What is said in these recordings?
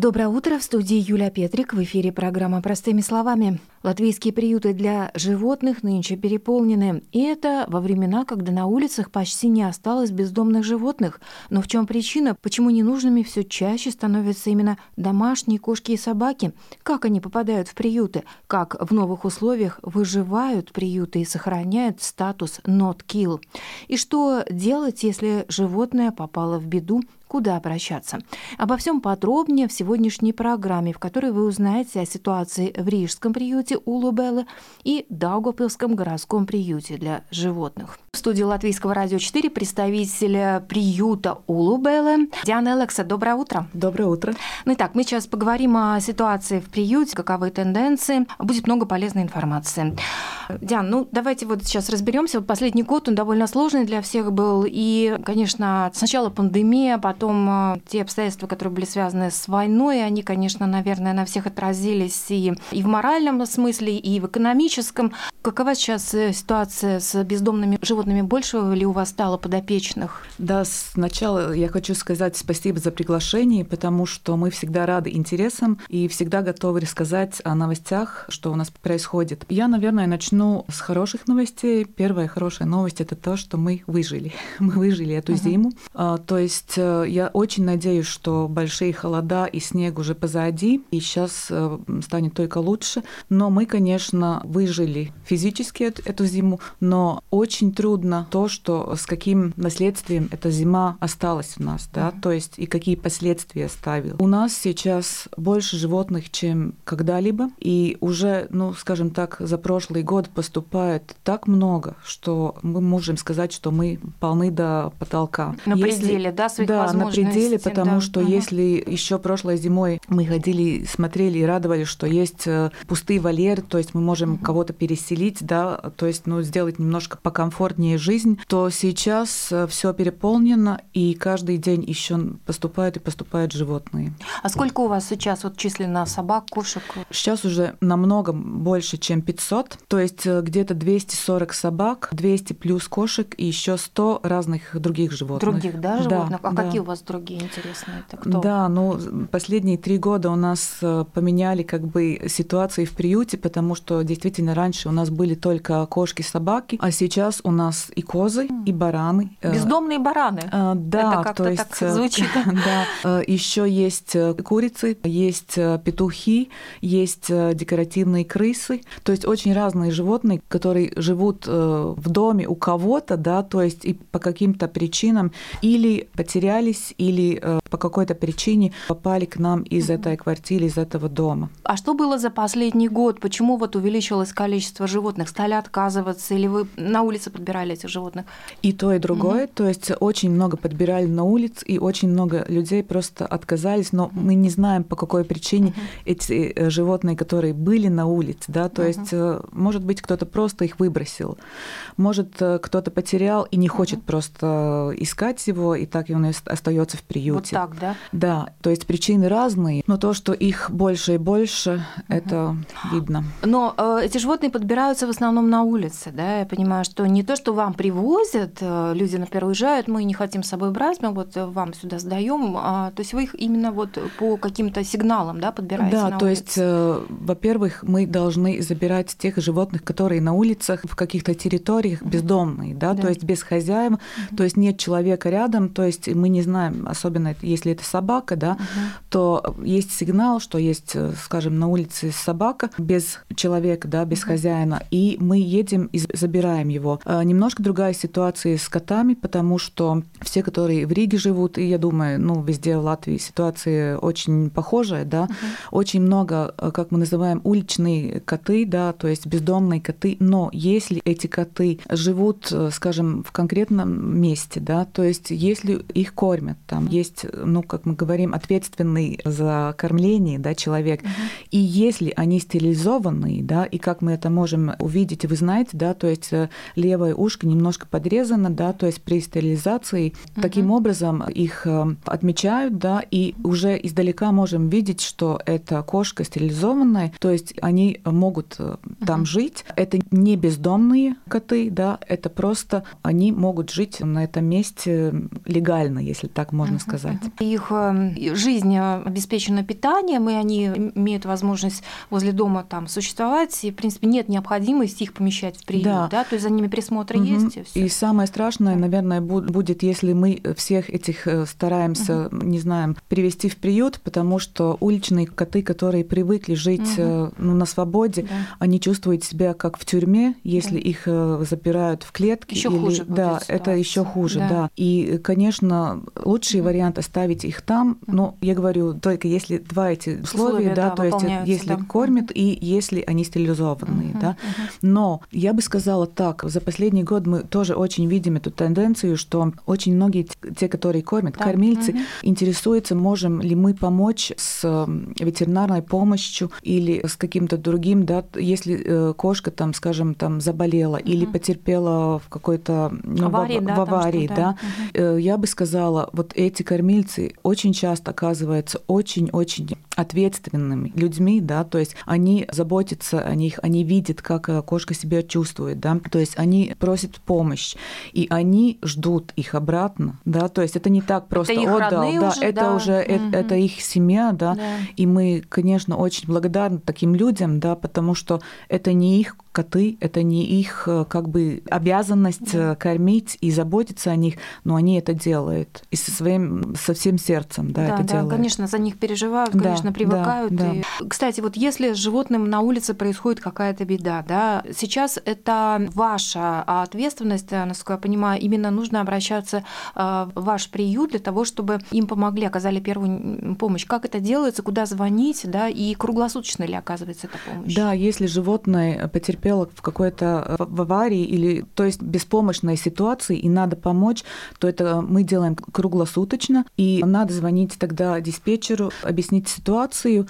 Доброе утро. В студии Юлия Петрик. В эфире программа «Простыми словами». Латвийские приюты для животных нынче переполнены. И это во времена, когда на улицах почти не осталось бездомных животных. Но в чем причина? Почему ненужными все чаще становятся именно домашние кошки и собаки? Как они попадают в приюты? Как в новых условиях выживают приюты и сохраняют статус «not kill»? И что делать, если животное попало в беду куда обращаться. Обо всем подробнее в сегодняшней программе, в которой вы узнаете о ситуации в Рижском приюте Улубеллы и Даугавпилском городском приюте для животных. В студии Латвийского радио 4 представитель приюта Улубеллы Диана Элекса. Доброе утро. Доброе утро. Ну итак, мы сейчас поговорим о ситуации в приюте, каковы тенденции. Будет много полезной информации. Диан, ну давайте вот сейчас разберемся. Вот последний год он довольно сложный для всех был. И, конечно, сначала пандемия, потом потом э, те обстоятельства, которые были связаны с войной, они, конечно, наверное, на всех отразились и, и в моральном смысле, и в экономическом. Какова сейчас э, ситуация с бездомными животными? Больше ли у вас стало подопечных? Да, сначала я хочу сказать спасибо за приглашение, потому что мы всегда рады интересам и всегда готовы рассказать о новостях, что у нас происходит. Я, наверное, начну с хороших новостей. Первая хорошая новость – это то, что мы выжили. Мы выжили эту uh-huh. зиму. А, то есть э, я очень надеюсь, что большие холода и снег уже позади, и сейчас э, станет только лучше. Но мы, конечно, выжили физически эту зиму, но очень трудно то, что с каким наследствием эта зима осталась у нас, да, то есть и какие последствия оставил. У нас сейчас больше животных, чем когда-либо, и уже, ну, скажем так, за прошлый год поступает так много, что мы можем сказать, что мы полны до потолка. На Если... пределе, да, своих да, на пределе, потому да. что угу. если еще прошлой зимой мы ходили, смотрели и радовались, что есть э, пустые вольеры, то есть мы можем угу. кого-то переселить, да, то есть ну, сделать немножко покомфортнее жизнь, то сейчас э, все переполнено, и каждый день еще поступают и поступают животные. А сколько у вас сейчас вот численно собак, кошек? Сейчас уже намного больше, чем 500, то есть э, где-то 240 собак, 200 плюс кошек и еще 100 разных других животных. Других, да, животных? Да, а да. какие у вас другие интересные? Это кто? Да, ну, последние три года у нас э, поменяли как бы ситуации в приюте, потому что действительно раньше у нас были только кошки, собаки, а сейчас у нас и козы, и бараны. Э, Бездомные бараны. А, да, Это как-то то есть, так звучит. Да, еще есть курицы, есть петухи, есть декоративные крысы, то есть очень разные животные, которые живут в доме у кого-то, да, то есть и по каким-то причинам или потеряли потерялись или э, по какой-то причине попали к нам из этой квартиры, из этого дома. А что было за последний год? Почему вот увеличилось количество животных? Стали отказываться или вы на улице подбирали этих животных? И то, и другое. Угу. То есть очень много подбирали на улице, и очень много людей просто отказались, но мы не знаем, по какой причине угу. эти э, животные, которые были на улице, да, то угу. есть, э, может быть, кто-то просто их выбросил, может, кто-то потерял и не хочет угу. просто искать его, и так и он остается в приюте. Вот так, да? Да, то есть причины разные, но то, что их больше и больше, угу. это видно. Но э, эти животные подбираются в основном на улице, да? Я понимаю, что не то, что вам привозят, э, люди, например, уезжают, мы не хотим с собой брать, мы вот вам сюда сдаем, а, то есть вы их именно вот по каким-то сигналам, да, подбираете Да, на то улице? есть, э, во-первых, мы должны забирать тех животных, которые на улицах, в каких-то территориях бездомные, да, да. то есть без хозяев, угу. то есть нет человека рядом, то есть мы не знаем, особенно если это собака, да, угу. то есть сигнал, что есть, скажем, на улице собака без человека, да, без угу. хозяина, и мы едем и забираем его. А, немножко другая ситуация с котами, потому что все, которые в Риге живут, и я думаю, ну, везде в Латвии ситуация очень похожая, да, угу. очень много, как мы называем, уличные коты, да, то есть бездомные коты, но если эти коты живут, скажем, в конкретном месте, да, то есть если их кормят, кормят. Там есть, ну, как мы говорим, ответственный за кормление, да, человек. Угу. И если они стерилизованные, да, и как мы это можем увидеть, вы знаете, да, то есть э, левое ушко немножко подрезано, да, то есть при стерилизации угу. таким образом их э, отмечают, да, и уже издалека можем видеть, что это кошка стерилизованная, то есть они могут угу. там жить. Это не бездомные коты, да, это просто они могут жить на этом месте легально, если так можно uh-huh, сказать. Uh-huh. Их э, жизнь э, обеспечена питанием, и они имеют возможность возле дома там существовать, и, в принципе, нет необходимости их помещать в приют, да, да? то есть за ними присмотр uh-huh. есть. И, и самое страшное, наверное, будет, если мы всех этих э, стараемся, uh-huh. не знаем, привести в приют, потому что уличные коты, которые привыкли жить uh-huh. ну, на свободе, да. они чувствуют себя как в тюрьме, если да. их запирают в клетке. Еще или... хуже. Да, это еще хуже, да. да. И, конечно, лучший mm-hmm. вариант оставить их там, но я говорю, только если два эти условия, условия да, да, то есть если да. кормят и если они стерилизованные, mm-hmm. да. Mm-hmm. Но я бы сказала так, за последний год мы тоже очень видим эту тенденцию, что очень многие те, которые кормят, да. кормильцы, mm-hmm. интересуются, можем ли мы помочь с ветеринарной помощью или с каким-то другим, да, если э, кошка там, скажем, там заболела mm-hmm. или потерпела в какой-то ну, аварии, в, да, в аварии, там, да. Угу. Я бы сказала, вот эти кормильцы очень часто оказываются очень-очень ответственными людьми, да, то есть они заботятся о них, они видят, как э, кошка себя чувствует, да, то есть они просят помощь, и они ждут их обратно, да, то есть это не так просто это отдал, да, уже, это да. уже угу. это их семья, да, да, и мы, конечно, очень благодарны таким людям, да, потому что это не их коты, это не их э, как бы обязанность да. Э, кормить и заботиться о них, но они это делают и со своим со всем сердцем, да, да это да, делают. конечно, за них переживают, да, конечно, привыкают. Да, и... да. Кстати, вот если с животным на улице происходит какая-то беда, да, сейчас это ваша ответственность, э, насколько я понимаю, именно нужно обращаться в ваш приют для того, чтобы им помогли, оказали первую помощь. Как это делается, куда звонить, да, и круглосуточно ли оказывается эта помощь? Да, если животное потерпело в какой-то э, в аварии или то есть беспомощной ситуации и надо помочь, то это мы делаем круглосуточно и надо звонить тогда диспетчеру, объяснить ситуацию.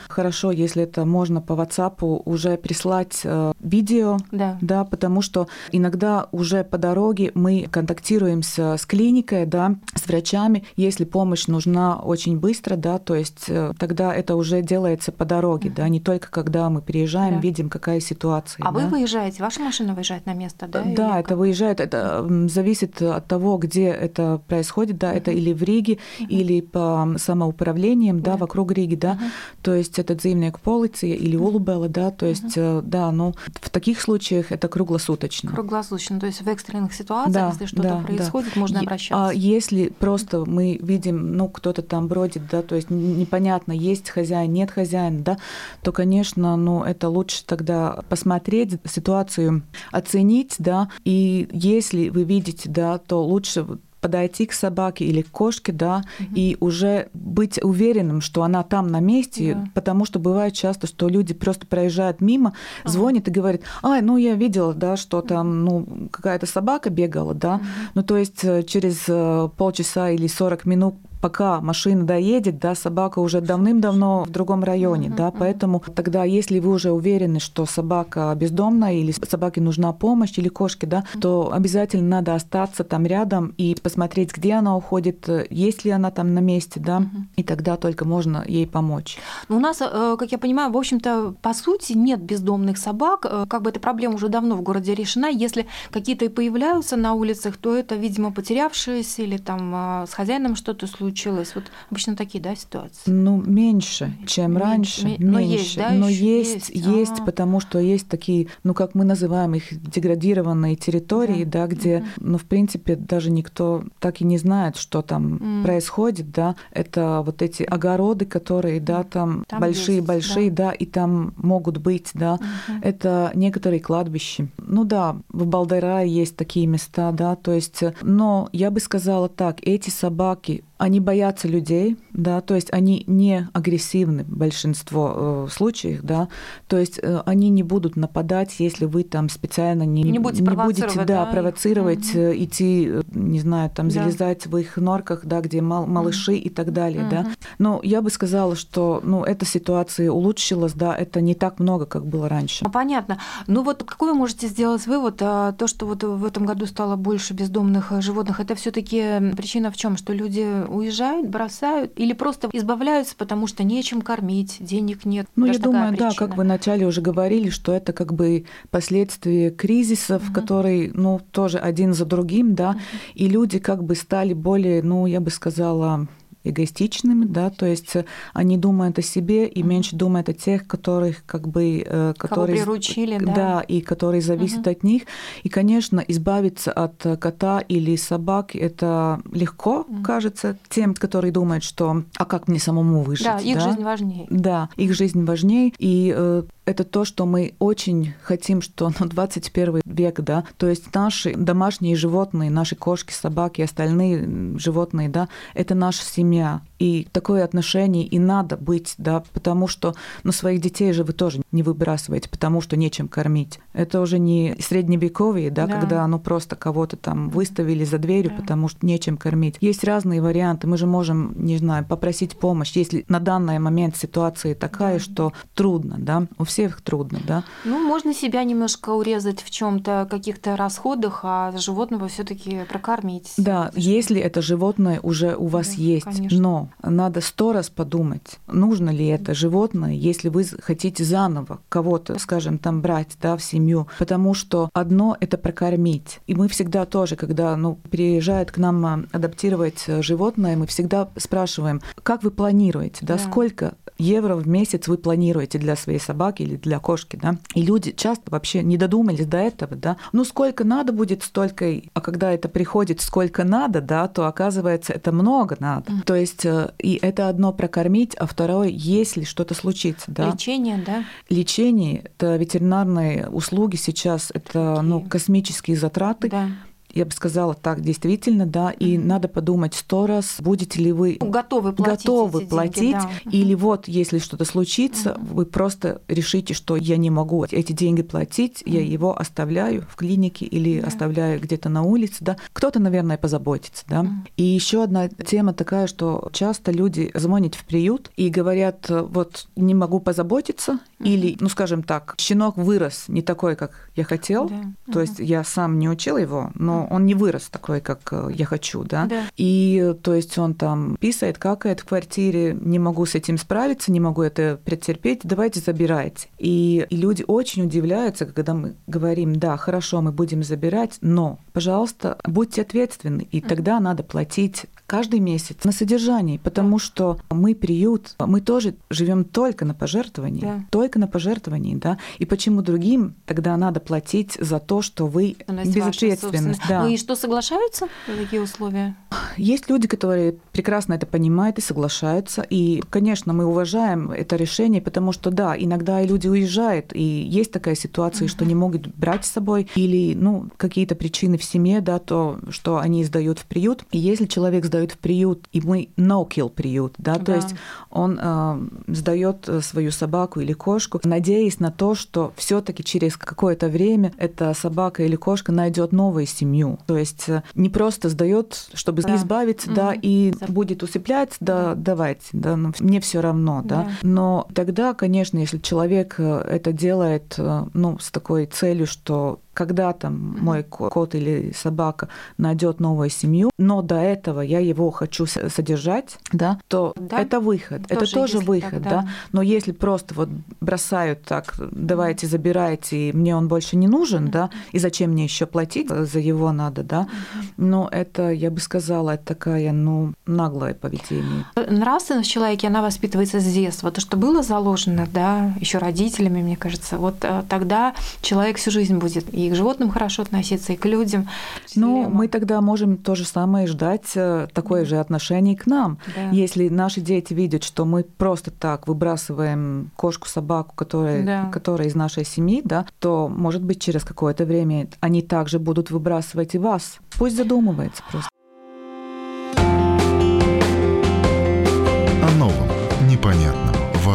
Хорошо, если это можно по WhatsApp уже прислать э, видео, да. да, потому что иногда уже по дороге мы контактируемся с клиникой, да, с врачами, если помощь нужна очень быстро, да, то есть э, тогда это уже делается по дороге, uh-huh. да, не только когда мы приезжаем, да. видим, какая ситуация. А да. вы выезжаете, ваша машина выезжает на место, да? Да, это выезжает, это зависит от того, где это происходит, да, uh-huh. это или в Риге, uh-huh. или по самоуправлениям, да, yeah. вокруг Риги, да, uh-huh. То есть это дзимник полиция или Улубела, да, то есть, uh-huh. да, ну, в таких случаях это круглосуточно. Круглосуточно, то есть в экстренных ситуациях, да, если что-то да, происходит, да. можно обращаться. А если просто мы видим, ну, кто-то там бродит, да, то есть непонятно, есть хозяин, нет хозяина, да, то, конечно, ну, это лучше тогда посмотреть, ситуацию оценить, да, и если вы видите, да, то лучше подойти к собаке или к кошке, да, угу. и уже быть уверенным, что она там на месте, да. потому что бывает часто, что люди просто проезжают мимо, ага. звонят и говорят, ай, ну я видела, да, что там, ну какая-то собака бегала, да, угу. ну то есть э, через э, полчаса или 40 минут пока машина доедет, да, собака уже давным-давно в другом районе, uh-huh, да, uh-huh. поэтому тогда, если вы уже уверены, что собака бездомная или собаке нужна помощь или кошке, да, uh-huh. то обязательно надо остаться там рядом и посмотреть, где она уходит, есть ли она там на месте, да, uh-huh. и тогда только можно ей помочь. Но у нас, э, как я понимаю, в общем-то, по сути, нет бездомных собак, э, как бы эта проблема уже давно в городе решена. Если какие-то и появляются на улицах, то это, видимо, потерявшиеся или там э, с хозяином что-то случилось случилось? Вот обычно такие, да, ситуации? Ну, меньше, чем меньше, раньше. Меньше. Но есть, да, Но есть, есть, есть а. потому что есть такие, ну, как мы называем их, деградированные территории, да, да где, ну, в принципе, даже никто так и не знает, что там mm. происходит, да. Это вот эти огороды, которые, да, там большие-большие, да. да, и там могут быть, да. Mm-hmm. Это некоторые кладбища. Ну да, в Балдерае есть такие места, да, то есть, но я бы сказала так, эти собаки они боятся людей, да, то есть они не агрессивны в большинство э, случаев, да, то есть э, они не будут нападать, если вы там специально не, не будете, не будете да, да, провоцировать, угу. идти, э, не знаю, там да. залезать в их норках, да, где мал, малыши угу. и так далее, угу. да. Но я бы сказала, что, ну, эта ситуация улучшилась, да, это не так много, как было раньше. Ну, понятно. Ну вот какой вы можете сделать вывод, а, то, что вот в этом году стало больше бездомных животных, это все таки причина в чем, что люди уезжают, бросают или просто избавляются, потому что нечем кормить, денег нет. Ну, Даже я думаю, причина. да, как вы вначале уже говорили, что это как бы последствия кризисов, угу. которые, ну, тоже один за другим, да, угу. и люди как бы стали более, ну, я бы сказала, эгоистичными, да, то есть они думают о себе и меньше думают о тех, которых как бы... Э, которые, Кого приручили, да. Да, и которые зависят угу. от них. И, конечно, избавиться от кота или собак это легко, угу. кажется, тем, которые думают, что «а как мне самому выжить?» Да, их да? жизнь важнее. Да, их жизнь важнее. И э, это то, что мы очень хотим, что на 21 век, да, то есть наши домашние животные, наши кошки, собаки, остальные животные, да, это наша семья. И такое отношение и надо быть, да, потому что, ну, своих детей же вы тоже не выбрасываете, потому что нечем кормить. Это уже не средневековье, да, да. когда, ну, просто кого-то там выставили за дверью, да. потому что нечем кормить. Есть разные варианты. Мы же можем, не знаю, попросить помощь, если на данный момент ситуация такая, да. что трудно, да, у всех трудно, да. Ну, можно себя немножко урезать в чем то каких-то расходах, а животного все таки прокормить. Да, если это животное уже у вас да, есть, конечно. но надо сто раз подумать, нужно ли это животное, если вы хотите заново кого-то, скажем, там брать да, в семью. Потому что одно — это прокормить. И мы всегда тоже, когда ну, приезжает к нам а, адаптировать э, животное, мы всегда спрашиваем, как вы планируете, да, да. сколько евро в месяц вы планируете для своей собаки или для кошки, да? И люди часто вообще не додумались до этого, да? Ну, сколько надо будет, столько, а когда это приходит, сколько надо, да, то оказывается, это много надо. Mm. То есть э, и это одно прокормить, а второе, если что-то случится, да. Лечение, да. Лечение, это ветеринарные услуги сейчас, это, ну, космические затраты. Да я бы сказала так, действительно, да, и mm-hmm. надо подумать сто раз, будете ли вы готовы платить, готовы платить деньги, да. или вот, если что-то случится, mm-hmm. вы просто решите, что я не могу эти деньги платить, mm-hmm. я его оставляю в клинике или yeah. оставляю где-то на улице, да. Кто-то, наверное, позаботится, да. Mm-hmm. И еще одна тема такая, что часто люди звонят в приют и говорят, вот не могу позаботиться, mm-hmm. или, ну, скажем так, щенок вырос не такой, как я хотел, yeah. то mm-hmm. есть я сам не учил его, но он не вырос такой, как э, я хочу, да? да. И то есть он там писает, какает в квартире, не могу с этим справиться, не могу это претерпеть, давайте забирайте. И, и люди очень удивляются, когда мы говорим, да, хорошо, мы будем забирать, но, пожалуйста, будьте ответственны, и тогда надо платить каждый месяц на содержании, потому да. что мы приют, мы тоже живем только на пожертвовании, да. только на пожертвовании, да. И почему другим тогда надо платить за то, что вы безответственны? Да. Ну и что, соглашаются на такие условия? Есть люди, которые прекрасно это понимают и соглашаются. И, конечно, мы уважаем это решение, потому что, да, иногда и люди уезжают, и есть такая ситуация, uh-huh. что не могут брать с собой, или, ну, какие-то причины в семье, да, то, что они сдают в приют. И если человек сдает в приют, и мы no-kill приют, да, да, то есть он э, сдает свою собаку или кошку, надеясь на то, что все-таки через какое-то время эта собака или кошка найдет новую семью. То есть э, не просто сдает, чтобы да. избавиться, угу. да, и будет усыплять, да, давайте, да, ну, мне все равно, да. да. Но тогда, конечно, если человек э, это делает, э, ну, с такой целью, что когда там мой кот или собака найдет новую семью, но до этого я его хочу содержать, да, то да? это выход. Тоже это тоже выход, так, да. да. Но если просто вот бросают так, давайте забирайте, и мне он больше не нужен, mm-hmm. да, и зачем мне еще платить за его надо, да. Mm-hmm. Но это, я бы сказала, это такая, ну, наглое поведение. Нравственность в человеке, она воспитывается с детства. То, что было заложено, да, еще родителями, мне кажется, вот э, тогда человек всю жизнь будет и к животным хорошо относиться, и к людям. Ну, мы тогда можем то же самое ждать, э, такое же отношение к нам. Да. Если наши дети видят, что мы просто так выбрасываем кошку, собаку, которая, да. которая из нашей семьи, да, то, может быть, через какое-то время они также будут выбрасывать и вас. Пусть задумывается просто.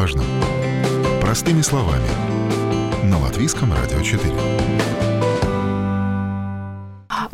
важном. Простыми словами. На Латвийском радио 4.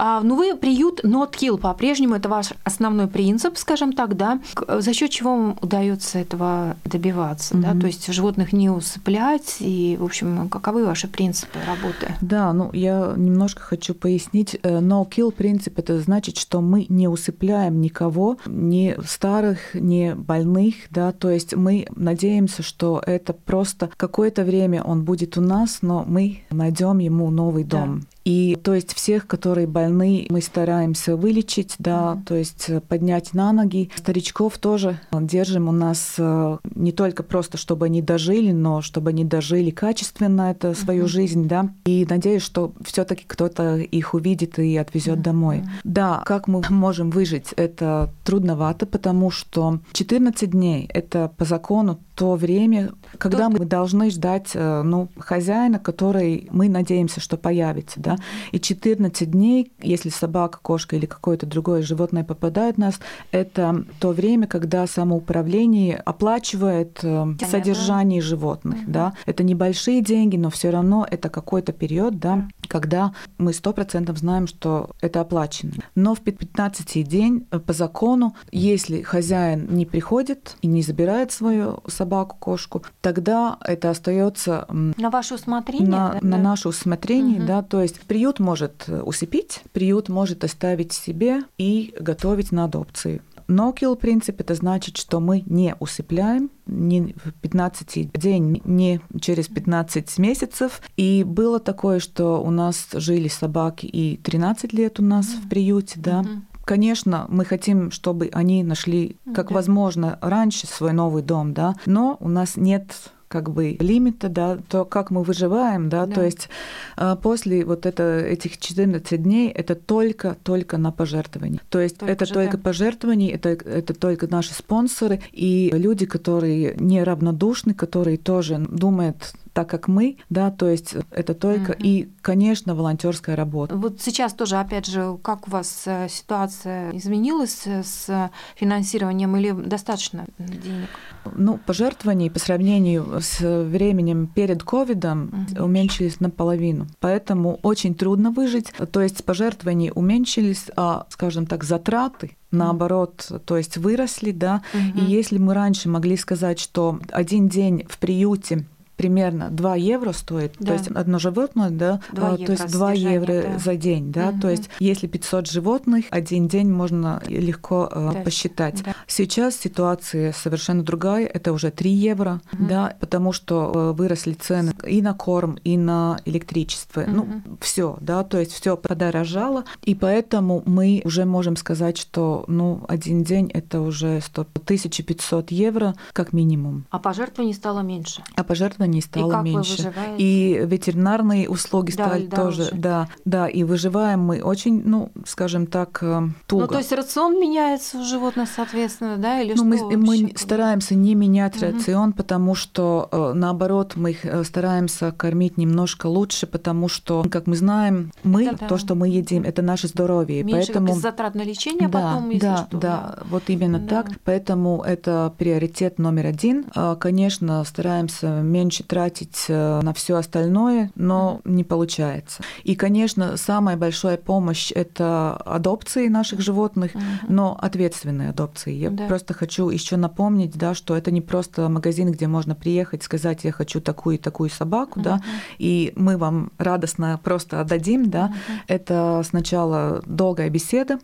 А, ну, вы приют Not Kill по-прежнему, это ваш основной принцип, скажем так, да? За счет чего вам удается этого добиваться, mm-hmm. да? То есть животных не усыплять, и, в общем, каковы ваши принципы работы? Да, ну, я немножко хочу пояснить. Э, no Kill принцип это значит, что мы не усыпляем никого, ни старых, ни больных, да, то есть мы надеемся, что это просто какое-то время он будет у нас, но мы найдем ему новый дом. Да. И то есть всех, которые больны, мы стараемся вылечить, да, mm-hmm. то есть э, поднять на ноги. Старичков тоже держим у нас э, не только просто, чтобы они дожили, но чтобы они дожили качественно это свою mm-hmm. жизнь, да. И надеюсь, что все-таки кто-то их увидит и отвезет mm-hmm. домой. Да, как мы можем выжить, это трудновато, потому что 14 дней это по закону то время, когда Тут... мы должны ждать э, ну, хозяина, который мы надеемся, что появится. Да? И 14 дней, если собака, кошка или какое-то другое животное попадает в нас, это то время, когда самоуправление оплачивает э, Понятно. содержание животных. Угу. Да? Это небольшие деньги, но все равно это какой-то период, да, когда мы сто процентов знаем, что это оплачено. Но в 15 день э, по закону, если хозяин не приходит и не забирает свою собаку, кошку, тогда это остается на ваше усмотрение, на, да? на наше усмотрение, угу. да, то есть приют может усыпить, приют может оставить себе и готовить на адопцию. No-kill принцип это значит, что мы не усыпляем ни в 15 день, ни через 15 месяцев. И было такое, что у нас жили собаки и 13 лет у нас mm-hmm. в приюте, да. Mm-hmm. Конечно, мы хотим, чтобы они нашли как да. возможно раньше свой новый дом, да, но у нас нет как бы лимита, да, то как мы выживаем, да, да. то есть а, после вот это, этих 14 дней это только, только на пожертвования. То есть только это же, только да. пожертвования, это, это только наши спонсоры и люди, которые неравнодушны, которые тоже думают так как мы, да, то есть это только угу. и, конечно, волонтерская работа. Вот сейчас тоже, опять же, как у вас э, ситуация изменилась с финансированием или достаточно денег? Ну, пожертвования по сравнению с временем перед ковидом угу. уменьшились наполовину, поэтому очень трудно выжить. То есть пожертвования уменьшились, а, скажем так, затраты наоборот, то есть выросли, да. Угу. И если мы раньше могли сказать, что один день в приюте примерно 2 евро стоит, да. то есть одно животное, да, 2 а, то есть 2 евро да. за день, да, угу. то есть если 500 животных, один день можно легко э, да. посчитать. Да. Сейчас ситуация совершенно другая, это уже 3 евро, угу. да, потому что э, выросли цены и на корм, и на электричество, угу. ну, все, да, то есть все подорожало, и поэтому мы уже можем сказать, что, ну, один день это уже 100, 1500 евро как минимум. А пожертвований стало меньше? А пожертвований не стало и меньше. И ветеринарные услуги да, стали тоже, да, да, и выживаем мы очень, ну, скажем так, э, туго. Ну, то есть рацион меняется у животных, соответственно, да, или ну, что? Мы, мы стараемся не менять угу. рацион, потому что, э, наоборот, мы их э, стараемся кормить немножко лучше, потому что, как мы знаем, мы, да, да. то, что мы едим, это наше здоровье. Меньше поэтому... затрат на лечение да, потом, если да, что. Да, да, вот именно да. так. Поэтому это приоритет номер один. Конечно, стараемся меньше меньше тратить э, на все остальное, но не получается. И, конечно, самая большая помощь это адопции наших животных, но ответственные адопции. Я да. просто хочу еще напомнить, да, что это не просто магазин, где можно приехать, сказать, я хочу такую и такую собаку, да, и мы вам радостно просто отдадим, да. Это сначала долгая беседа,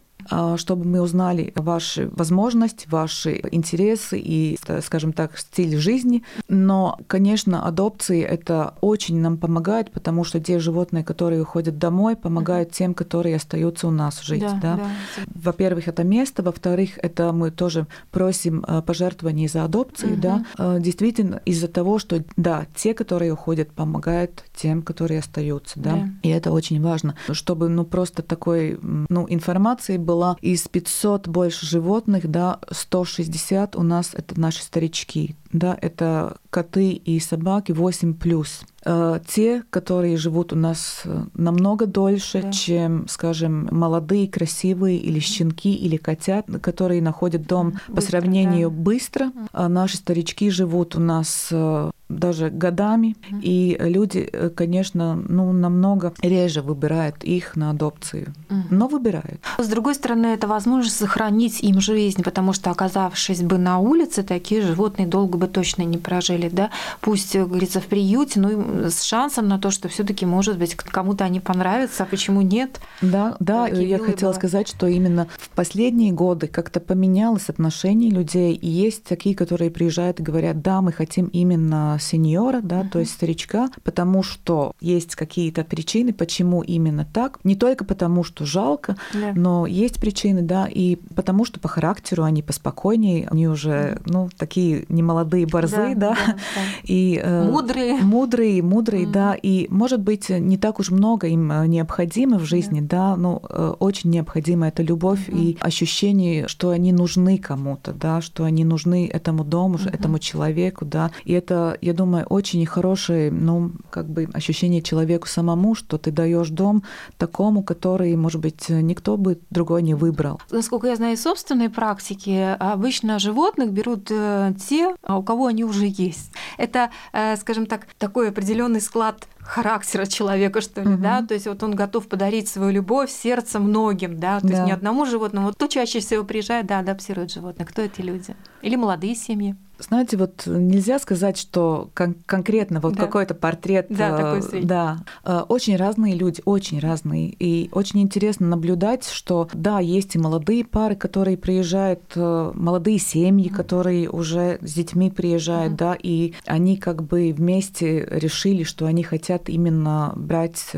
чтобы мы узнали ваши возможности, ваши интересы и, скажем так, стиль жизни. Но, конечно, адопции это очень нам помогает, потому что те животные, которые уходят домой, помогают тем, которые остаются у нас жить. Да, да? Да. Во-первых, это место, во-вторых, это мы тоже просим а, пожертвований за адопции, угу. да, а, действительно из-за того, что да, те, которые уходят, помогают тем, которые остаются, да. да. И это очень важно, чтобы ну просто такой ну, информации была из 500 больше животных, да, 160 у нас это наши старички, да, это коты и собаки 8 плюс. Э, те, которые живут у нас э, намного дольше, да. чем, скажем, молодые, красивые или щенки или котят, которые находят дом быстро, по сравнению да. быстро. А наши старички живут у нас э, даже годами, mm-hmm. и люди, э, конечно, ну, намного реже выбирают их на адопцию, mm-hmm. но выбирают. С другой стороны, это возможность сохранить им жизнь, потому что, оказавшись бы на улице, такие животные долго бы точно не прожили, да, пусть, э, говорится, в приюте, но с шансом на то, что все таки может быть, кому-то они понравятся, а почему нет? Да, да, Такие я хотела бывают. сказать, что именно в последние годы как-то поменялось отношение людей, и есть такие, которые приезжают и говорят, да, мы хотим именно сеньора, да, uh-huh. то есть старичка, потому что есть какие-то причины, почему именно так. Не только потому, что жалко, yeah. но есть причины, да, и потому что по характеру они поспокойнее, они уже, ну, такие немолодые борзые, да, да, да, да. и э, мудрые, мудрые, мудрые, uh-huh. да, и может быть не так уж много им э, необходимо в жизни, yeah. да, но э, очень необходимо это любовь uh-huh. и ощущение, что они нужны кому-то, да, что они нужны этому дому, uh-huh. этому человеку, да, и это я думаю, очень хорошее, ну, как бы ощущение человеку самому, что ты даешь дом такому, который, может быть, никто бы другой не выбрал. Насколько я знаю из собственной практики, обычно животных берут э, те, у кого они уже есть. Это, э, скажем так, такой определенный склад характера человека, что ли, угу. да, то есть вот он готов подарить свою любовь, сердце многим, да, то да. есть не одному животному. Вот кто чаще всего приезжает, да, адаптирует животных, кто эти люди? Или молодые семьи? Знаете, вот нельзя сказать, что кон- конкретно вот да. какой-то портрет. Да, э, такой средний. Да, э, очень разные люди, очень разные. И очень интересно наблюдать, что да, есть и молодые пары, которые приезжают, э, молодые семьи, mm-hmm. которые уже с детьми приезжают, mm-hmm. да, и они как бы вместе решили, что они хотят именно брать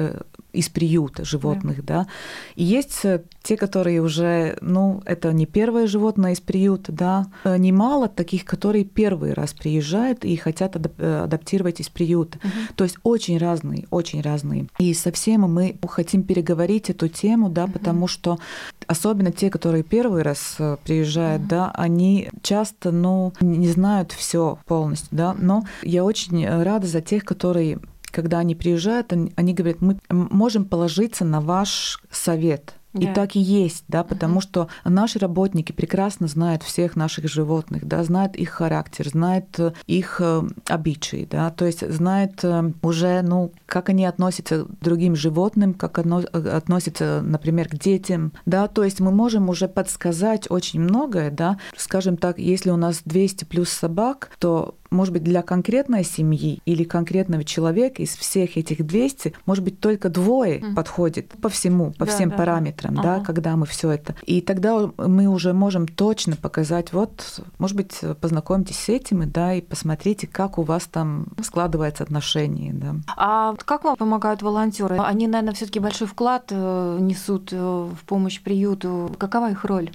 из приюта животных, да. да. И есть э, те, которые уже, ну, это не первое животное из приюта, да. Э, немало таких, которые первый раз приезжают и хотят э, адаптировать из приюта. Угу. То есть очень разные, очень разные. И со всеми мы хотим переговорить эту тему, да, угу. потому что особенно те, которые первый раз приезжают, угу. да, они часто, ну, не знают все полностью, да. Но я очень рада за тех, которые когда они приезжают, они, говорят, мы можем положиться на ваш совет. И да. так и есть, да, потому uh-huh. что наши работники прекрасно знают всех наших животных, да, знают их характер, знают э, их э, обычаи, да, то есть знают э, уже, ну, как они относятся к другим животным, как относятся, например, к детям, да, то есть мы можем уже подсказать очень многое, да, скажем так, если у нас 200 плюс собак, то может быть, для конкретной семьи или конкретного человека из всех этих 200, может быть, только двое mm. подходит по всему, по да, всем да, параметрам, да, ага. когда мы все это. И тогда мы уже можем точно показать, вот, может быть, познакомьтесь с этим, да, и посмотрите, как у вас там складывается отношение, да. А как вам помогают волонтеры? Они, наверное, все-таки большой вклад э, несут э, в помощь приюту. Какова их роль?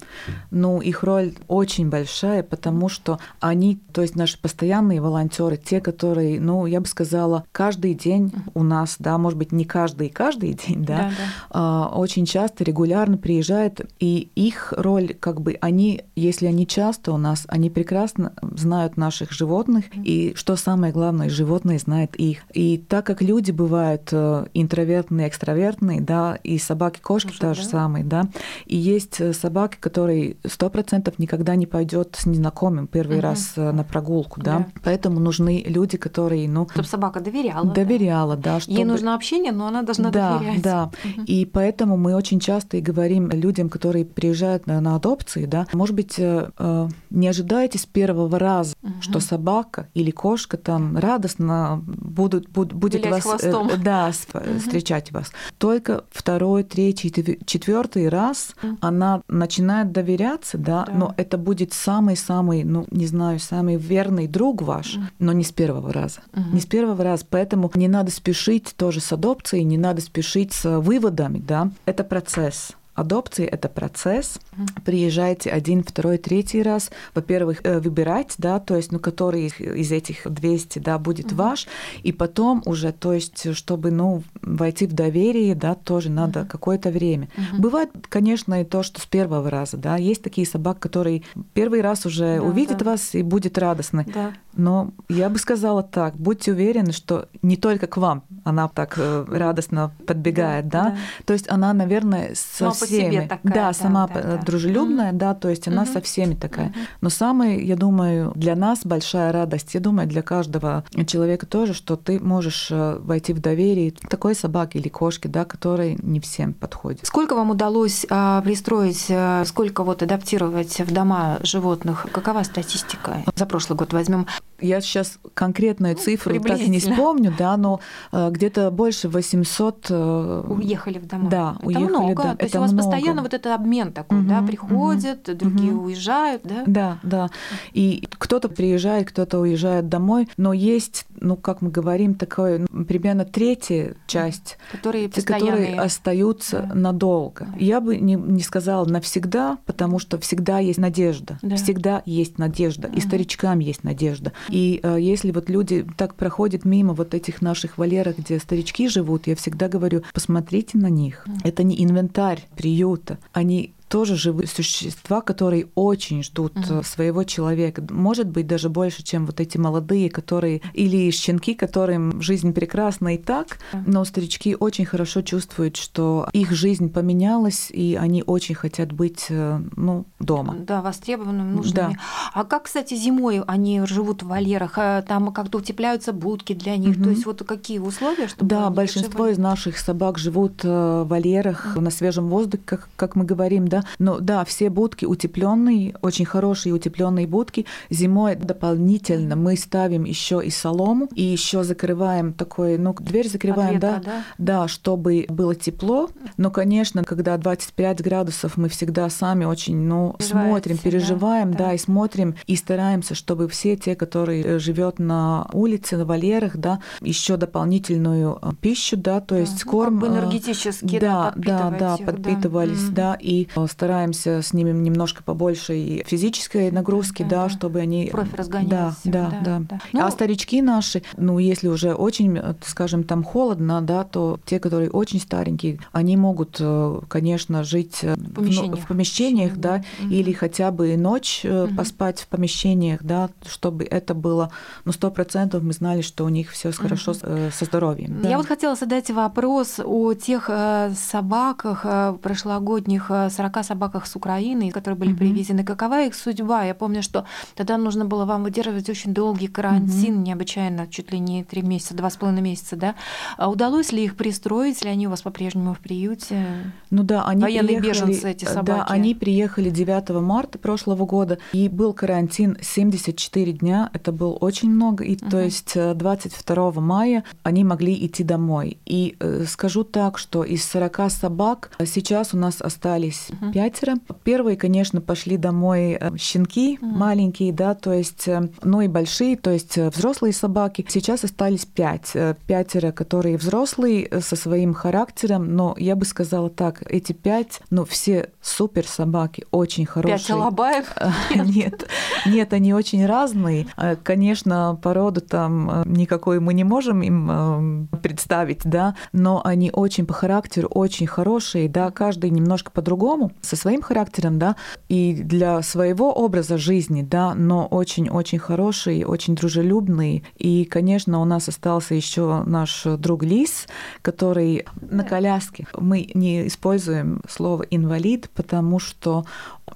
Ну, их роль очень большая, потому что они, то есть наши постоянные постоянные волонтеры, те, которые, ну, я бы сказала, каждый день у нас, да, может быть, не каждый каждый день, да, да, да. очень часто, регулярно приезжают, и их роль, как бы, они, если они часто у нас, они прекрасно знают наших животных, и что самое главное, животные знают их. И так как люди бывают э, интровертные, экстравертные, да, и собаки, кошки Уже, та же да? самые, да, и есть э, собаки, которые сто процентов никогда не пойдет с незнакомым первый угу. раз э, на прогулку, да, да. Поэтому нужны люди, которые, ну... Чтобы собака доверяла. Доверяла, да. да чтобы... Ей нужно общение, но она должна да, доверять. Да, угу. И поэтому мы очень часто и говорим людям, которые приезжают на, на адопции, да, может быть, э, э не ожидайте с первого раза, угу. что собака или кошка там радостно будут, буд, будет Вилять вас э, да, угу. встречать вас. Только второй, третий, четвертый раз угу. она начинает доверяться, да, да, но это будет самый-самый, ну, не знаю, самый верный друг ваш, но не с первого раза. Не с первого раза. Поэтому не надо спешить тоже с адопцией, не надо спешить с выводами, да. Это процесс Адопции это процесс. Приезжайте один, второй, третий раз. Во-первых, э, выбирать, да, то есть, ну, который из этих 200, да, будет угу. ваш. И потом уже, то есть, чтобы, ну, войти в доверие, да, тоже надо угу. какое-то время. Угу. Бывает, конечно, и то, что с первого раза, да, есть такие собак, которые первый раз уже да, увидят да. вас и будет радостны. Да. Но я бы сказала так, будьте уверены, что не только к вам она так э, радостно подбегает, да, да? да. то есть она, наверное, со сама всеми, такая, да, сама да, да, дружелюбная, mm да, то есть она mm со всеми такая. mm Но самое, я думаю, для нас большая радость, я думаю, для каждого человека тоже, что ты можешь э, войти в доверие такой собаки или кошки, да, которой не всем подходит. Сколько вам удалось а, пристроить, а, сколько вот адаптировать в дома животных? Какова статистика? За прошлый год возьмем. Я сейчас конкретную цифру так не вспомню, да, но э, где-то больше 800 э, уехали в дома. Да, это уехали. Много. Да, То есть у вас много. постоянно вот этот обмен такой, угу, да, приходят, угу, другие угу. уезжают, да? Да, да. И кто-то приезжает, кто-то уезжает домой, но есть, ну как мы говорим, такое ну, примерно третья часть, которые, те, которые остаются да. надолго. Да. Я бы не, не сказала навсегда, потому что всегда есть надежда, да. всегда есть надежда, угу. и старичкам есть надежда. И э, если вот люди так проходят мимо вот этих наших вольеров, где старички живут, я всегда говорю, посмотрите на них. Это не инвентарь приюта. Они тоже живые существа, которые очень ждут угу. своего человека. Может быть, даже больше, чем вот эти молодые, которые или щенки, которым жизнь прекрасна и так, но старички очень хорошо чувствуют, что их жизнь поменялась, и они очень хотят быть э, ну, дома. Да, востребованными, нужными. Да. А как, кстати, зимой они живут в вольерах? А там как-то утепляются будки для них? Угу. То есть вот какие условия, чтобы Да, большинство из наших собак живут э, в вольерах угу. на свежем воздухе, как, как мы говорим, да, но да, все будки утепленные, очень хорошие утепленные будки. Зимой дополнительно мы ставим еще и солому, и еще закрываем такой, ну, дверь закрываем, ветра, да, да, да, чтобы было тепло. Но, конечно, когда 25 градусов, мы всегда сами очень, ну, смотрим, переживаем, да, да, и смотрим, и стараемся, чтобы все те, которые э, живет на улице, на вольерах, да, еще дополнительную э, пищу, да, то есть ну, корм. Как бы э, энергетически, да, да, да, да, их, подпитывались, да, да и стараемся с ними немножко побольше и физической нагрузки, да, да, да. чтобы они... Кровь разгонялась. Да, да, да. да. Ну, а старички наши, ну, если уже очень, скажем, там холодно, да, то те, которые очень старенькие, они могут, э, конечно, жить э, в помещениях, в помещениях да, угу. или хотя бы ночь угу. поспать в помещениях, да, чтобы это было, ну, сто процентов мы знали, что у них все угу. хорошо со здоровьем. Я да. вот хотела задать вопрос о тех собаках прошлогодних 40 собаках с Украины, которые были mm-hmm. привезены. Какова их судьба? Я помню, что тогда нужно было вам выдерживать очень долгий карантин, mm-hmm. необычайно, чуть ли не три месяца, два с половиной месяца, да? А удалось ли их пристроить, или они у вас по-прежнему в приюте? Ну да, они Военные приехали, беженцы эти собаки. Да, они приехали 9 марта прошлого года, и был карантин 74 дня, это было очень много, и uh-huh. то есть 22 э, мая они могли идти домой. И э, скажу так, что из 40 собак сейчас у нас остались uh-huh пятеро. Первые, конечно, пошли домой э, щенки mm. маленькие, да, то есть, э, ну и большие, то есть э, взрослые собаки. Сейчас остались пять. Пятеро, которые взрослые со своим характером, но я бы сказала так, эти пять, ну все супер собаки, очень хорошие. Пять алабаев? Нет, нет, они очень разные. Конечно, породу там никакой мы не можем им представить, да, но они очень по характеру очень хорошие, да, каждый немножко по-другому со своим характером, да, и для своего образа жизни, да, но очень-очень хороший, очень дружелюбный. И, конечно, у нас остался еще наш друг Лис, который на коляске. Мы не используем слово инвалид, потому что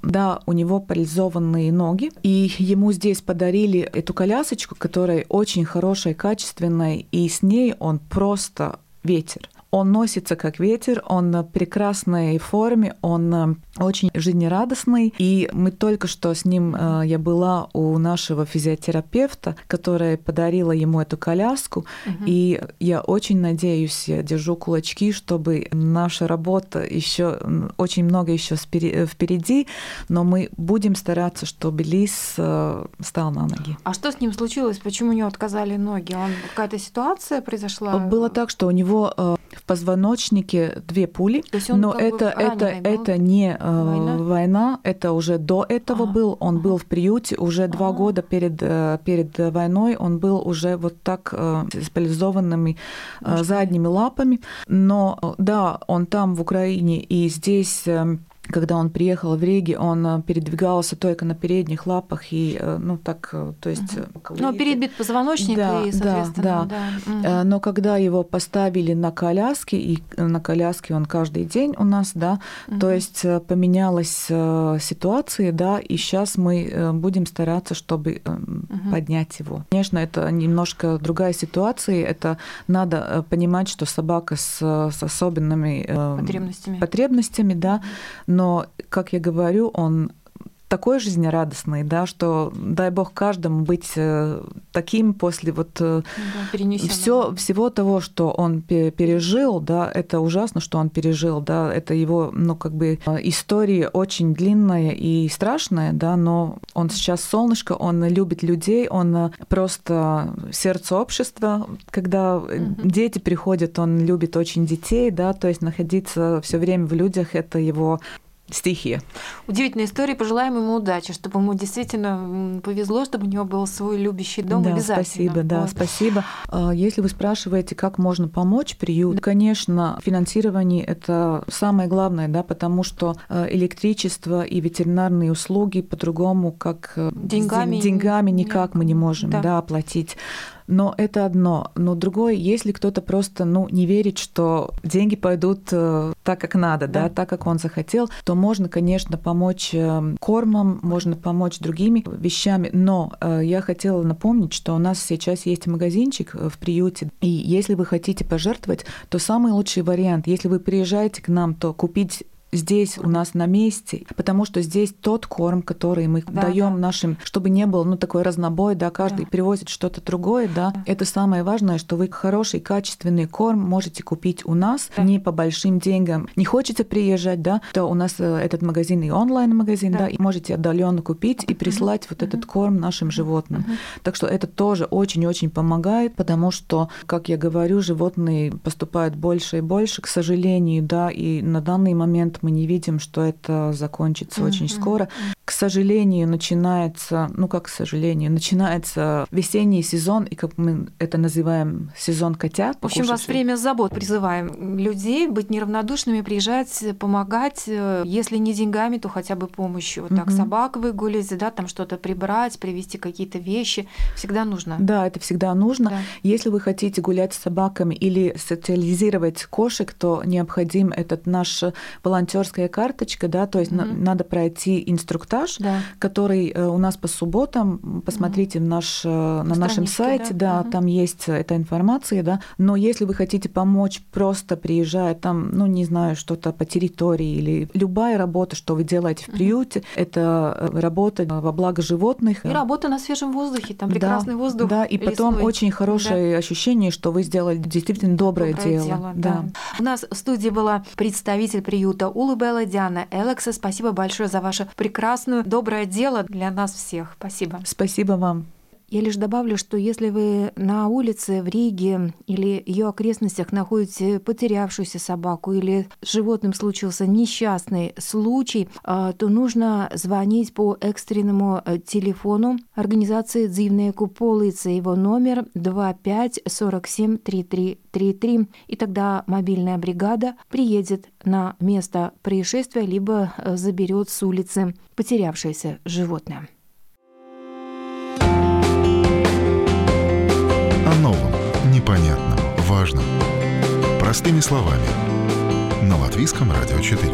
да, у него парализованные ноги, и ему здесь подарили эту колясочку, которая очень хорошая, качественная, и с ней он просто ветер. Он носится как ветер, он в прекрасной форме, он э, очень жизнерадостный. И мы только что с ним, э, я была у нашего физиотерапевта, которая подарила ему эту коляску. Угу. И я очень надеюсь, я держу кулачки, чтобы наша работа еще очень много еще впереди, но мы будем стараться, чтобы Лис э, стал на ноги. А что с ним случилось? Почему у него отказали ноги? Он какая-то ситуация произошла? Было так, что у него в позвоночнике две пули, но это, это, это не э, война? война, это уже до этого ага. был, он ага. был в приюте уже ага. два года перед, э, перед войной, он был уже вот так э, с парализованными задними лапами, но да, он там в Украине и здесь когда он приехал в Риге, он э, передвигался только на передних лапах и, э, ну, так, э, то есть... Угу. Ну, перебит позвоночник да, и, соответственно, да. да. да. Но когда его поставили на коляске, и на коляске он каждый день у нас, да, угу. то есть поменялась ситуация, да, и сейчас мы будем стараться, чтобы угу. поднять его. Конечно, это немножко другая ситуация, это надо понимать, что собака с, с особенными потребностями, потребностями да, но, как я говорю, он такой жизнерадостный, да, что дай бог каждому быть э, таким после вот э, да, все, всего того, что он пережил, да, это ужасно, что он пережил, да, это его, ну, как бы э, история очень длинная и страшная, да, но он сейчас солнышко, он любит людей, он просто сердце общества, когда mm-hmm. дети приходят, он любит очень детей, да, то есть находиться все время в людях, это его стихия. Удивительная история. Пожелаем ему удачи, чтобы ему действительно повезло, чтобы у него был свой любящий дом да, обязательно. Спасибо, да, вот. спасибо. А, если вы спрашиваете, как можно помочь приюту, конечно, финансирование это самое главное, да, потому что а, электричество и ветеринарные услуги по-другому, как э, деньгами, деньгами никак мы не можем да. Да, оплатить. Но это одно. Но другое, если кто-то просто ну, не верит, что деньги пойдут э, так, как надо, да. Да, так, как он захотел, то можно, конечно, помочь э, кормом, можно помочь другими вещами. Но э, я хотела напомнить, что у нас сейчас есть магазинчик в приюте. И если вы хотите пожертвовать, то самый лучший вариант, если вы приезжаете к нам, то купить здесь у нас на месте, потому что здесь тот корм, который мы да, даем да. нашим, чтобы не было ну такой разнобой, да, каждый да. привозит что-то другое, да. да. Это самое важное, что вы хороший качественный корм можете купить у нас да. не по большим деньгам. Не хочется приезжать, да, то у нас э, этот магазин и онлайн магазин, да, да и можете отдаленно купить и прислать угу. вот этот корм нашим животным. Угу. Так что это тоже очень-очень помогает, потому что, как я говорю, животные поступают больше и больше, к сожалению, да, и на данный момент мы не видим, что это закончится mm-hmm. очень скоро. К сожалению, начинается, ну как к сожалению, начинается весенний сезон, и как мы это называем, сезон котят. В общем, вас время забот призываем людей быть неравнодушными, приезжать, помогать, э, если не деньгами, то хотя бы помощью. Вот так mm-hmm. собак выгулить, да, там что-то прибрать, привезти какие-то вещи, всегда нужно. Да, это всегда нужно. Да. Если вы хотите гулять с собаками или социализировать кошек, то необходим этот наш волонтер волонтерская карточка, да, то есть mm-hmm. надо пройти инструктаж, да. который э, у нас по субботам. Посмотрите mm-hmm. наш, э, на нашем сайте, да, да mm-hmm. там есть эта информация, да. Но если вы хотите помочь, просто приезжая там, ну не знаю, что-то по территории или любая работа, что вы делаете в приюте, mm-hmm. это э, работа во благо животных. И работа на свежем воздухе, там прекрасный да, воздух. Да, и лесной. потом очень хорошее да. ощущение, что вы сделали действительно доброе, доброе дело. дело да. Да. У нас в студии была представитель приюта Улыбелла Диана Элекса. Спасибо большое за ваше прекрасное, доброе дело для нас всех. Спасибо. Спасибо вам. Я лишь добавлю, что если вы на улице в Риге или ее окрестностях находите потерявшуюся собаку или с животным случился несчастный случай, а, то нужно звонить по экстренному э, телефону организации «Дзивная куполица». Его номер 25 47 33 33, и тогда мобильная бригада приедет на место происшествия либо э, заберет с улицы потерявшееся животное. Непонятном, важном. Простыми словами. На Латвийском радио 4.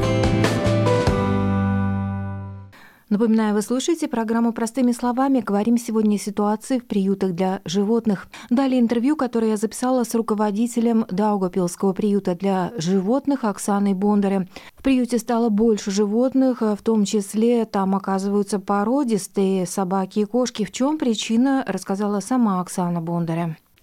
Напоминаю, вы слушаете программу «Простыми словами». Говорим сегодня о ситуации в приютах для животных. Далее интервью, которое я записала с руководителем Даугапилского приюта для животных Оксаной Бондаре. В приюте стало больше животных, в том числе там оказываются породистые собаки и кошки. В чем причина, рассказала сама Оксана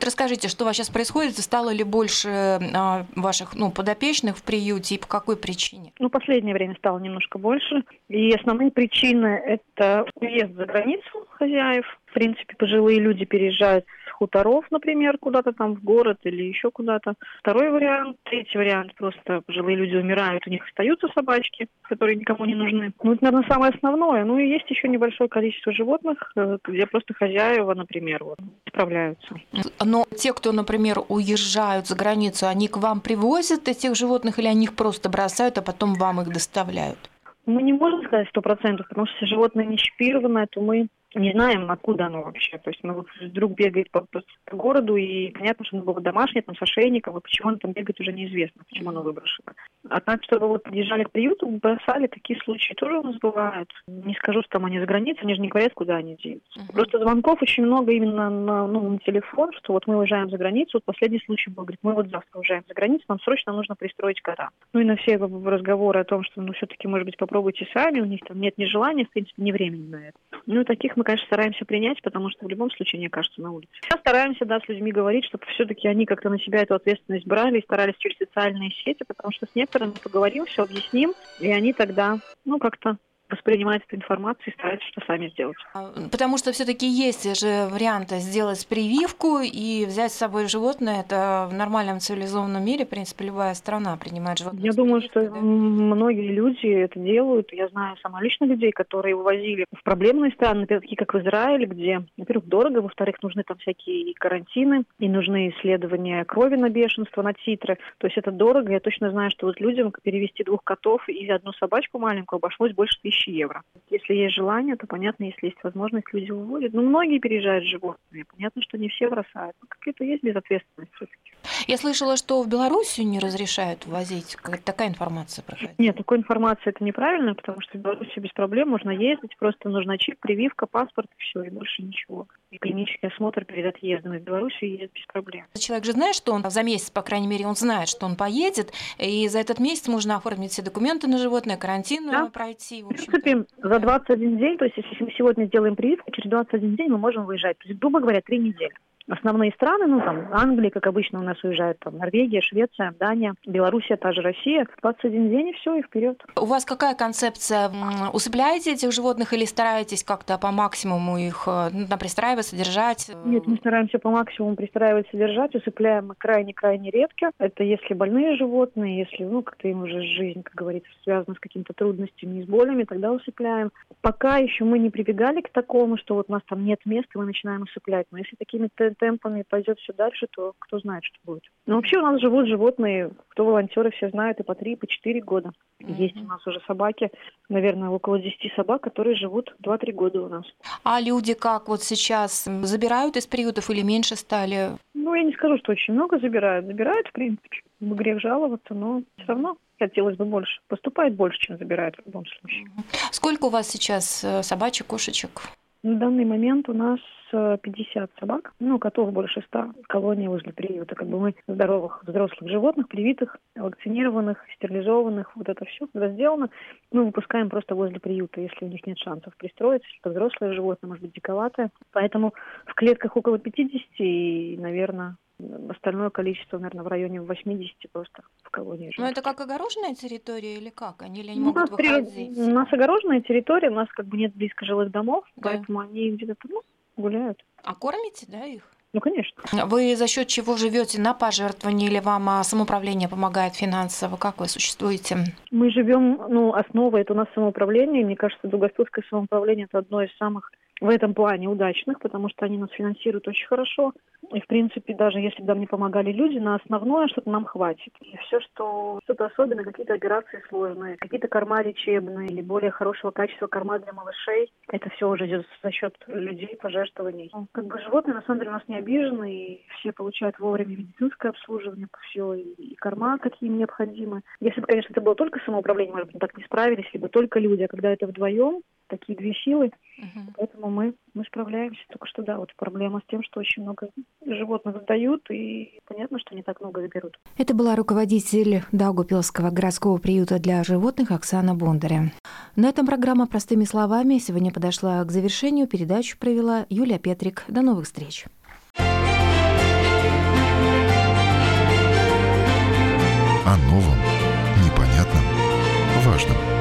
Расскажите, что у вас сейчас происходит? Стало ли больше а, ваших ну, подопечных в приюте и по какой причине? Ну, последнее время стало немножко больше. И основные причины – это уезд за границу хозяев. В принципе, пожилые люди переезжают хуторов, например, куда-то там в город или еще куда-то. Второй вариант. Третий вариант. Просто пожилые люди умирают, у них остаются собачки, которые никому не нужны. Ну, это, наверное, самое основное. Ну, и есть еще небольшое количество животных, э, где просто хозяева, например, вот, справляются. Но те, кто, например, уезжают за границу, они к вам привозят этих животных или они их просто бросают, а потом вам их доставляют? Мы не можем сказать сто процентов, потому что если животное не чипировано, то мы не знаем, откуда оно вообще. То есть, ну, вот вдруг бегает по, по, по городу, и понятно, что оно было домашнее, там, с ошейником, и почему оно там бегает, уже неизвестно, почему оно выброшено. А так, чтобы вот подъезжали к приюту, бросали, такие случаи тоже у нас бывают. Не скажу, что там они за границей, они же не говорят, куда они деются. Uh-huh. Просто звонков очень много именно на, ну, на телефон, что вот мы уезжаем за границу. Вот последний случай был, говорит, мы вот завтра уезжаем за границу, нам срочно нужно пристроить кота. Ну и на все разговоры о том, что, ну, все-таки, может быть, попробуйте сами, у них там нет ни желания, в принципе, ни времени на это. Ну, таких мы, конечно, стараемся принять, потому что в любом случае не окажется на улице. Сейчас стараемся, да, с людьми говорить, чтобы все-таки они как-то на себя эту ответственность брали и старались через социальные сети, потому что с некоторыми поговорим, все объясним, и они тогда, ну, как-то воспринимать эту информацию и стараются что сами сделать. А, потому что все-таки есть же варианты сделать прививку и взять с собой животное. Это в нормальном цивилизованном мире, в принципе, любая страна принимает животное. Я думаю, что да? многие люди это делают. Я знаю сама лично людей, которые увозили в проблемные страны, например, такие как в Израиле, где, во-первых, дорого, во-вторых, нужны там всякие карантины, и нужны исследования крови на бешенство, на титры. То есть это дорого. Я точно знаю, что вот людям перевести двух котов и одну собачку маленькую обошлось больше тысячи тысячи евро. Если есть желание, то понятно, если есть возможность, люди уводят. Но многие переезжают животными. Понятно, что не все бросают. Но какие-то есть безответственность все-таки. Я слышала, что в Белоруссию не разрешают возить. Какая-то такая информация проходит. Нет, такой информации это неправильно, потому что в Беларуси без проблем можно ездить, просто нужна чип, прививка, паспорт и все, и больше ничего. И клинический осмотр перед отъездом из Беларуси едет без проблем. Человек же знает, что он за месяц, по крайней мере, он знает, что он поедет, и за этот месяц можно оформить все документы на животное, карантин да? пройти. В, в принципе, за 21 день, то есть если мы сегодня сделаем прививку, через 21 день мы можем выезжать. То есть, грубо говоря, три недели основные страны, ну там Англия, как обычно у нас уезжает, там Норвегия, Швеция, Дания, Белоруссия, та же Россия. 21 день и все, и вперед. У вас какая концепция? Усыпляете этих животных или стараетесь как-то по максимуму их э, ну, там, пристраивать, содержать? Нет, мы стараемся по максимуму пристраивать, содержать, усыпляем мы крайне-крайне редко. Это если больные животные, если, ну, как-то им уже жизнь, как говорится, связана с какими-то трудностями и с болями, тогда усыпляем. Пока еще мы не прибегали к такому, что вот у нас там нет места, мы начинаем усыплять. Но если такими темпами пойдет все дальше, то кто знает, что будет. Но вообще у нас живут животные, кто волонтеры все знают, и по три, и по четыре года. Mm-hmm. Есть у нас уже собаки, наверное, около десяти собак, которые живут два-три года у нас. А люди как вот сейчас забирают из приютов или меньше стали? Ну, я не скажу, что очень много забирают. Забирают, в принципе. Грех жаловаться, но все равно хотелось бы больше. Поступает больше, чем забирают в любом случае. Сколько у вас сейчас э, собачек, кошечек? На данный момент у нас 50 собак, ну, котов больше 100, колония возле приюта. Как бы мы здоровых взрослых животных, привитых, вакцинированных, стерилизованных, вот это все, когда сделано, мы выпускаем просто возле приюта, если у них нет шансов пристроиться, если это взрослое животное, может быть, диковатое. Поэтому в клетках около 50 и, наверное, остальное количество, наверное, в районе 80 просто в колонии. Ну, это как огороженная территория или как? Они или они могут у нас выходить? У нас огороженная территория, у нас как бы нет близко жилых домов, да. поэтому они где-то, ну, гуляют. А кормите, да, их? Ну, конечно. Вы за счет чего живете на пожертвование или вам а, самоуправление помогает финансово? Как вы существуете? Мы живем, ну, основа это у нас самоуправление. Мне кажется, Дугостовское самоуправление это одно из самых в этом плане удачных, потому что они нас финансируют очень хорошо. И, в принципе, даже если бы нам не помогали люди, на основное что-то нам хватит. И все, что что-то особенное, какие-то операции сложные, какие-то корма лечебные или более хорошего качества корма для малышей, это все уже идет за счет людей, пожертвований. Ну, как бы животные, на самом деле, у нас не обижены, и все получают вовремя медицинское обслуживание, все, и, корма, какие им необходимы. Если бы, конечно, это было только самоуправление, может быть, так не справились, либо только люди, а когда это вдвоем, такие две силы, uh-huh. поэтому мы, мы справляемся. Только что, да, вот проблема с тем, что очень много животных сдают, и понятно, что не так много заберут. Это была руководитель Даугупилского городского приюта для животных Оксана Бондаря. На этом программа «Простыми словами» сегодня подошла к завершению. Передачу провела Юлия Петрик. До новых встреч. О новом, непонятном, важном.